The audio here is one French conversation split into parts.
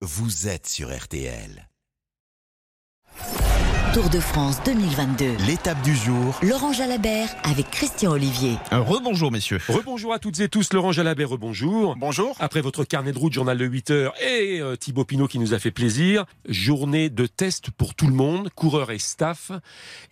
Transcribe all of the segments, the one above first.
vous êtes sur RTL. Tour de France 2022. L'étape du jour, Laurent Jalabert avec Christian Olivier. Un rebonjour, messieurs. Rebonjour à toutes et tous, Laurent Jalabert, rebonjour. Bonjour. Après votre carnet de route, journal de 8 heures et euh, Thibaut Pinot qui nous a fait plaisir, journée de test pour tout le monde, coureurs et staff.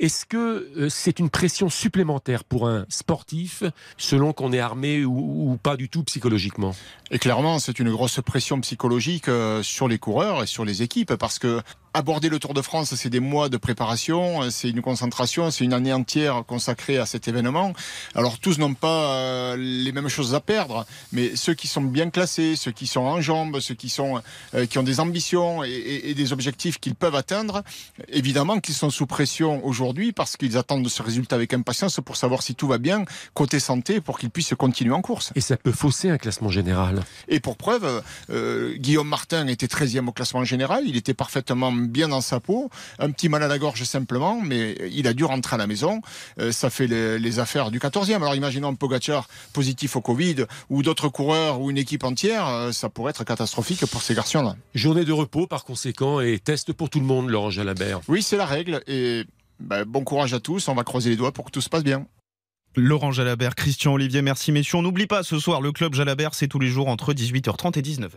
Est-ce que euh, c'est une pression supplémentaire pour un sportif selon qu'on est armé ou, ou pas du tout psychologiquement? Et clairement, c'est une grosse pression psychologique euh, sur les coureurs et sur les équipes parce que aborder le Tour de France, c'est des mois de préparation, c'est une concentration, c'est une année entière consacrée à cet événement. Alors tous n'ont pas euh, les mêmes choses à perdre, mais ceux qui sont bien classés, ceux qui sont en jambes, ceux qui sont euh, qui ont des ambitions et, et- et des objectifs qu'ils peuvent atteindre, évidemment qu'ils sont sous pression aujourd'hui parce qu'ils attendent ce résultat avec impatience pour savoir si tout va bien côté santé pour qu'ils puissent continuer en course. Et ça peut fausser un classement général. Et pour preuve, euh, Guillaume Martin était 13e au classement général. Il était parfaitement bien dans sa peau. Un petit mal à la gorge simplement, mais il a dû rentrer à la maison. Euh, ça fait les, les affaires du 14e. Alors imaginons Pogacar positif au Covid ou d'autres coureurs ou une équipe entière. euh, ça pourrait être catastrophique pour ces garçons-là. Journée de repos par conséquent et test pour tout le monde, Laurent Jalabert. Oui, c'est la règle. Et ben, bon courage à tous. On va croiser les doigts pour que tout se passe bien. Laurent Jalabert, Christian Olivier, merci messieurs. On n'oublie pas ce soir, le club Jalabert, c'est tous les jours entre 18h30 et 19h.